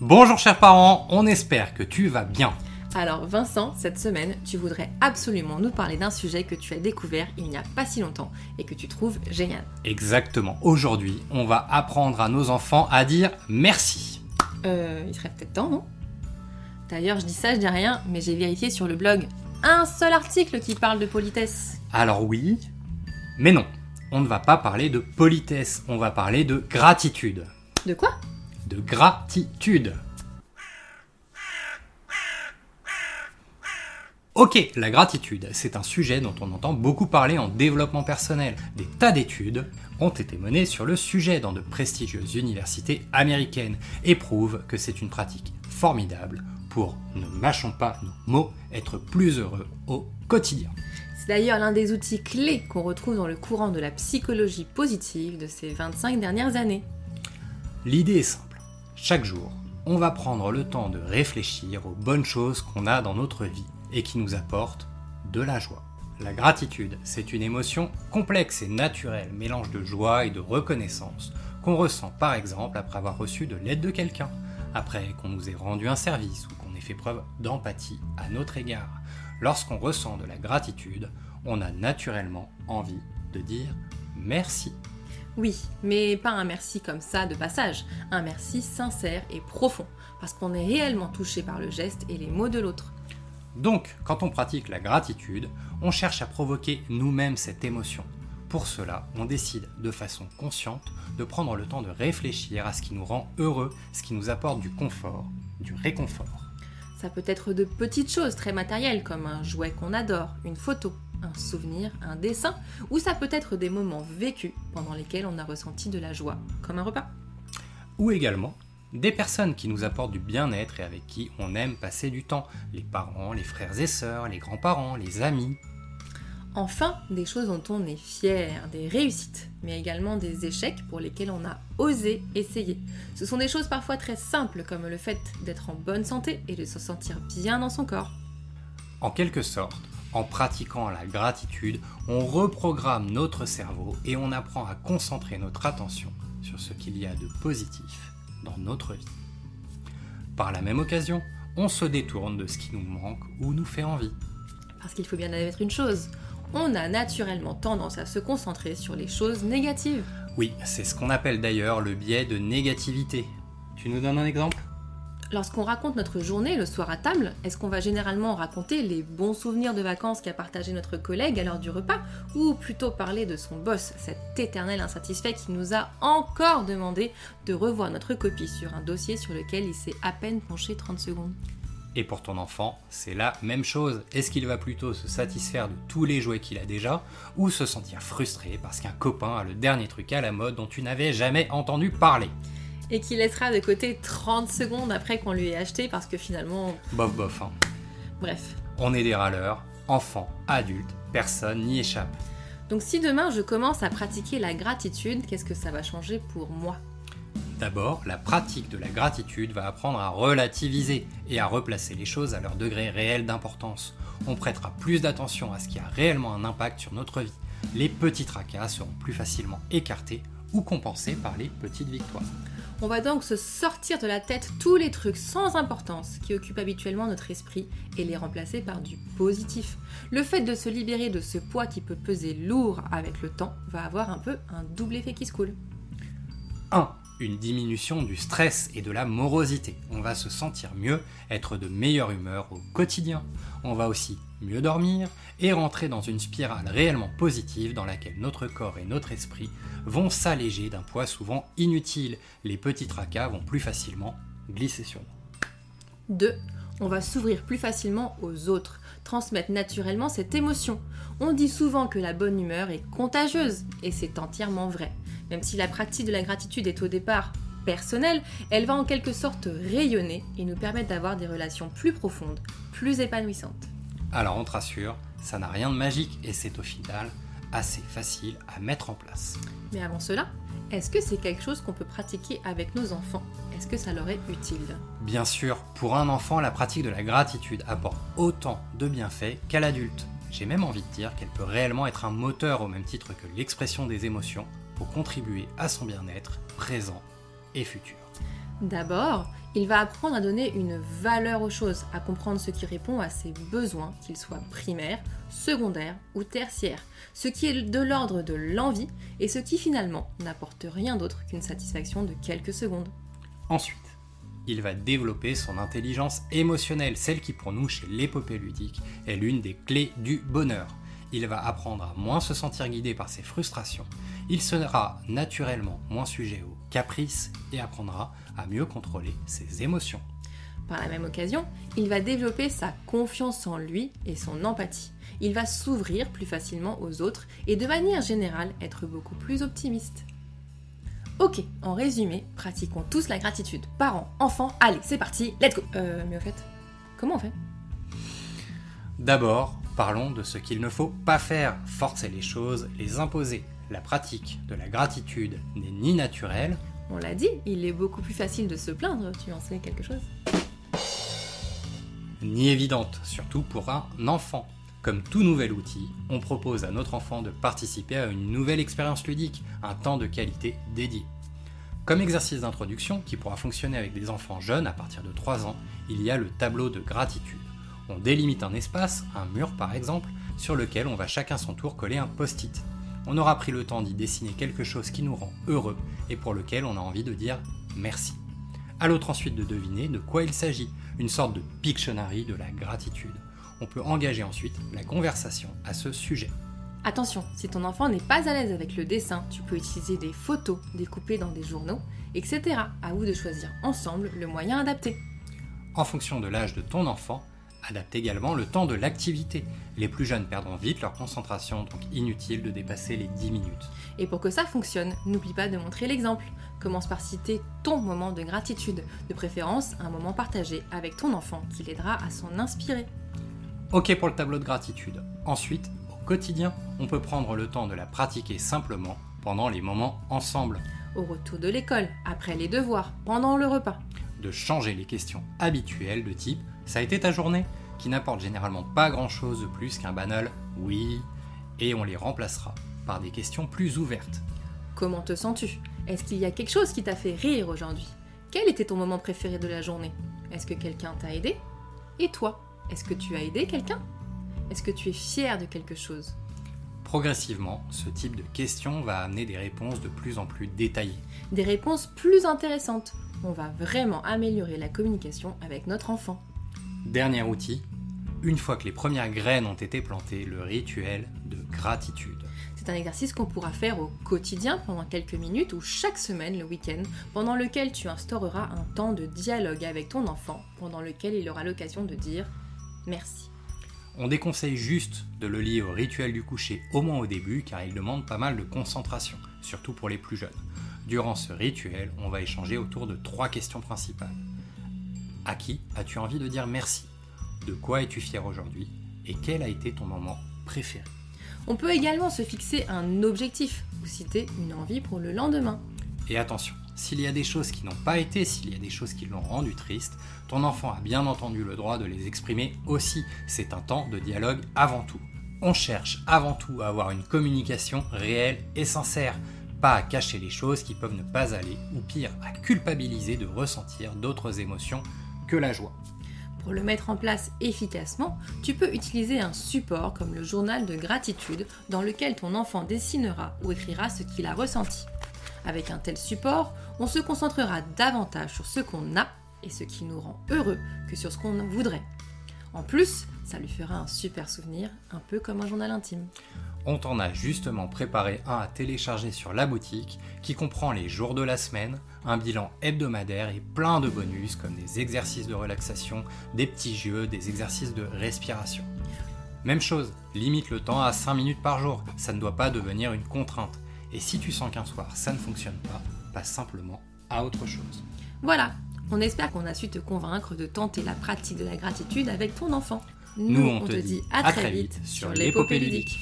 Bonjour chers parents, on espère que tu vas bien. Alors Vincent, cette semaine, tu voudrais absolument nous parler d'un sujet que tu as découvert il n'y a pas si longtemps et que tu trouves génial. Exactement, aujourd'hui on va apprendre à nos enfants à dire merci. Euh, il serait peut-être temps, non? D'ailleurs, je dis ça, je dis rien, mais j'ai vérifié sur le blog un seul article qui parle de politesse. Alors oui, mais non, on ne va pas parler de politesse, on va parler de gratitude. De quoi? De gratitude. Ok, la gratitude, c'est un sujet dont on entend beaucoup parler en développement personnel. Des tas d'études ont été menées sur le sujet dans de prestigieuses universités américaines et prouvent que c'est une pratique formidable pour, ne mâchons pas nos mots, être plus heureux au quotidien. C'est d'ailleurs l'un des outils clés qu'on retrouve dans le courant de la psychologie positive de ces 25 dernières années. L'idée est simple. Chaque jour, on va prendre le temps de réfléchir aux bonnes choses qu'on a dans notre vie et qui nous apportent de la joie. La gratitude, c'est une émotion complexe et naturelle, mélange de joie et de reconnaissance, qu'on ressent par exemple après avoir reçu de l'aide de quelqu'un, après qu'on nous ait rendu un service ou qu'on ait fait preuve d'empathie à notre égard. Lorsqu'on ressent de la gratitude, on a naturellement envie de dire merci. Oui, mais pas un merci comme ça de passage, un merci sincère et profond, parce qu'on est réellement touché par le geste et les mots de l'autre. Donc, quand on pratique la gratitude, on cherche à provoquer nous-mêmes cette émotion. Pour cela, on décide de façon consciente de prendre le temps de réfléchir à ce qui nous rend heureux, ce qui nous apporte du confort, du réconfort. Ça peut être de petites choses très matérielles comme un jouet qu'on adore, une photo, un souvenir, un dessin, ou ça peut être des moments vécus pendant lesquels on a ressenti de la joie, comme un repas. Ou également des personnes qui nous apportent du bien-être et avec qui on aime passer du temps, les parents, les frères et sœurs, les grands-parents, les amis. Enfin, des choses dont on est fier, des réussites, mais également des échecs pour lesquels on a osé essayer. Ce sont des choses parfois très simples comme le fait d'être en bonne santé et de se sentir bien dans son corps. En quelque sorte, en pratiquant la gratitude, on reprogramme notre cerveau et on apprend à concentrer notre attention sur ce qu'il y a de positif dans notre vie. Par la même occasion, on se détourne de ce qui nous manque ou nous fait envie. Parce qu'il faut bien admettre une chose, on a naturellement tendance à se concentrer sur les choses négatives. Oui, c'est ce qu'on appelle d'ailleurs le biais de négativité. Tu nous donnes un exemple? Lorsqu'on raconte notre journée le soir à table, est-ce qu'on va généralement raconter les bons souvenirs de vacances qu'a partagé notre collègue à l'heure du repas, ou plutôt parler de son boss, cet éternel insatisfait qui nous a encore demandé de revoir notre copie sur un dossier sur lequel il s'est à peine penché 30 secondes? Et pour ton enfant, c'est la même chose. Est-ce qu'il va plutôt se satisfaire de tous les jouets qu'il a déjà, ou se sentir frustré parce qu'un copain a le dernier truc à la mode dont tu n'avais jamais entendu parler? Et qui laissera de côté 30 secondes après qu'on lui ait acheté parce que finalement. Bof bof. Hein. Bref. On est des râleurs, enfants, adultes, personne n'y échappe. Donc si demain je commence à pratiquer la gratitude, qu'est-ce que ça va changer pour moi? D'abord, la pratique de la gratitude va apprendre à relativiser et à replacer les choses à leur degré réel d'importance. On prêtera plus d'attention à ce qui a réellement un impact sur notre vie. Les petits tracas seront plus facilement écartés ou compensés par les petites victoires. On va donc se sortir de la tête tous les trucs sans importance qui occupent habituellement notre esprit et les remplacer par du positif. Le fait de se libérer de ce poids qui peut peser lourd avec le temps va avoir un peu un double effet qui se coule. 1. Une diminution du stress et de la morosité. On va se sentir mieux, être de meilleure humeur au quotidien. On va aussi mieux dormir et rentrer dans une spirale réellement positive dans laquelle notre corps et notre esprit vont s'alléger d'un poids souvent inutile. Les petits tracas vont plus facilement glisser sur nous. 2. On va s'ouvrir plus facilement aux autres, transmettre naturellement cette émotion. On dit souvent que la bonne humeur est contagieuse, et c'est entièrement vrai. Même si la pratique de la gratitude est au départ personnelle, elle va en quelque sorte rayonner et nous permettre d'avoir des relations plus profondes, plus épanouissantes. Alors on te rassure, ça n'a rien de magique et c'est au final assez facile à mettre en place. Mais avant cela, est-ce que c'est quelque chose qu'on peut pratiquer avec nos enfants? Est-ce que ça leur est utile? Bien sûr, pour un enfant, la pratique de la gratitude apporte autant de bienfaits qu'à l'adulte. J'ai même envie de dire qu'elle peut réellement être un moteur au même titre que l'expression des émotions pour contribuer à son bien-être présent et futur. D'abord, Il va apprendre à donner une valeur aux choses, à comprendre ce qui répond à ses besoins, qu'ils soient primaires, secondaires ou tertiaires, ce qui est de l'ordre de l'envie et ce qui finalement n'apporte rien d'autre qu'une satisfaction de quelques secondes. Ensuite, il va développer son intelligence émotionnelle, celle qui pour nous chez l'épopée ludique est l'une des clés du bonheur. Il va apprendre à moins se sentir guidé par ses frustrations, il sera naturellement moins sujet aux caprices et apprendra à mieux contrôler ses émotions. Par la même occasion, il va développer sa confiance en lui et son empathie. Il va s'ouvrir plus facilement aux autres et de manière générale être beaucoup plus optimiste. Ok, en résumé, pratiquons tous la gratitude. Parents, enfants, allez, c'est parti, let's go Euh, mais au fait, comment on fait? D'abord, parlons de ce qu'il ne faut pas faire, forcer les choses, les imposer. La pratique de la gratitude n'est ni naturelle, On l'a dit, il est beaucoup plus facile de se plaindre, tu en sais quelque chose ni évidente, surtout pour un enfant. Comme tout nouvel outil, on propose à notre enfant de participer à une nouvelle expérience ludique, un temps de qualité dédié. Comme exercice d'introduction qui pourra fonctionner avec des enfants jeunes à partir de 3 ans, il y a le tableau de gratitude. On délimite un espace, un mur par exemple, sur lequel on va chacun son tour coller un post-it. On aura pris le temps d'y dessiner quelque chose qui nous rend heureux et pour lequel on a envie de dire merci. À l'autre ensuite de deviner de quoi il s'agit, une sorte de Pictionary de la gratitude. On peut engager ensuite la conversation à ce sujet. Attention, si ton enfant n'est pas à l'aise avec le dessin, tu peux utiliser des photos découpées dans des journaux, etc. À vous de choisir ensemble le moyen adapté. En fonction de l'âge de ton enfant, adapte également le temps de l'activité. Les plus jeunes perdront vite leur concentration, donc inutile de dépasser les 10 minutes. Et pour que ça fonctionne, n'oublie pas de montrer l'exemple. Commence par citer ton moment de gratitude, de préférence un moment partagé avec ton enfant qui l'aidera à s'en inspirer. Ok pour le tableau de gratitude. Ensuite, au quotidien, on peut prendre le temps de la pratiquer simplement pendant les moments ensemble, Au retour de l'école, après les devoirs, pendant le repas. De changer les questions habituelles de type Ça a été ta journée qui n'apportent généralement pas grand chose de plus qu'un banal oui, et on les remplacera par des questions plus ouvertes. Comment te sens-tu? Est-ce qu'il y a quelque chose qui t'a fait rire aujourd'hui? Quel était ton moment préféré de la journée? Est-ce que quelqu'un t'a aidé? Et toi? Est-ce que tu as aidé quelqu'un? Est-ce que tu es fier de quelque chose? Progressivement, ce type de questions va amener des réponses de plus en plus détaillées. Des réponses plus intéressantes. On va vraiment améliorer la communication avec notre enfant. Dernier outil, une fois que les premières graines ont été plantées, le rituel de gratitude. C'est un exercice qu'on pourra faire au quotidien pendant quelques minutes ou chaque semaine le week-end, pendant lequel tu instaureras un temps de dialogue avec ton enfant, pendant lequel il aura l'occasion de dire merci. On déconseille juste de le lier au rituel du coucher au moins au début car il demande pas mal de concentration, surtout pour les plus jeunes. Durant ce rituel, on va échanger autour de trois questions principales. À qui as-tu envie de dire merci? De quoi es-tu fier aujourd'hui? Et quel a été ton moment préféré? On peut également se fixer un objectif ou citer une envie pour le lendemain. Et attention, s'il y a des choses qui n'ont pas été, s'il y a des choses qui l'ont rendu triste, ton enfant a bien entendu le droit de les exprimer aussi. C'est un temps de dialogue avant tout. On cherche avant tout à avoir une communication réelle et sincère, pas à cacher les choses qui peuvent ne pas aller, ou pire, à culpabiliser de ressentir d'autres émotions que la joie. Pour le mettre en place efficacement, tu peux utiliser un support comme le journal de gratitude dans lequel ton enfant dessinera ou écrira ce qu'il a ressenti. Avec un tel support, on se concentrera davantage sur ce qu'on a et ce qui nous rend heureux que sur ce qu'on voudrait. En plus, ça lui fera un super souvenir, un peu comme un journal intime. On t'en a justement préparé un à télécharger sur la boutique qui comprend les jours de la semaine, un bilan hebdomadaire et plein de bonus comme des exercices de relaxation, des petits jeux, des exercices de respiration. Même chose, limite le temps à 5 minutes par jour, ça ne doit pas devenir une contrainte. Et si tu sens qu'un soir ça ne fonctionne pas, passe simplement à autre chose. Voilà, on espère qu'on a su te convaincre de tenter la pratique de la gratitude avec ton enfant. Nous, on te dit à très vite sur l'épopée ludique.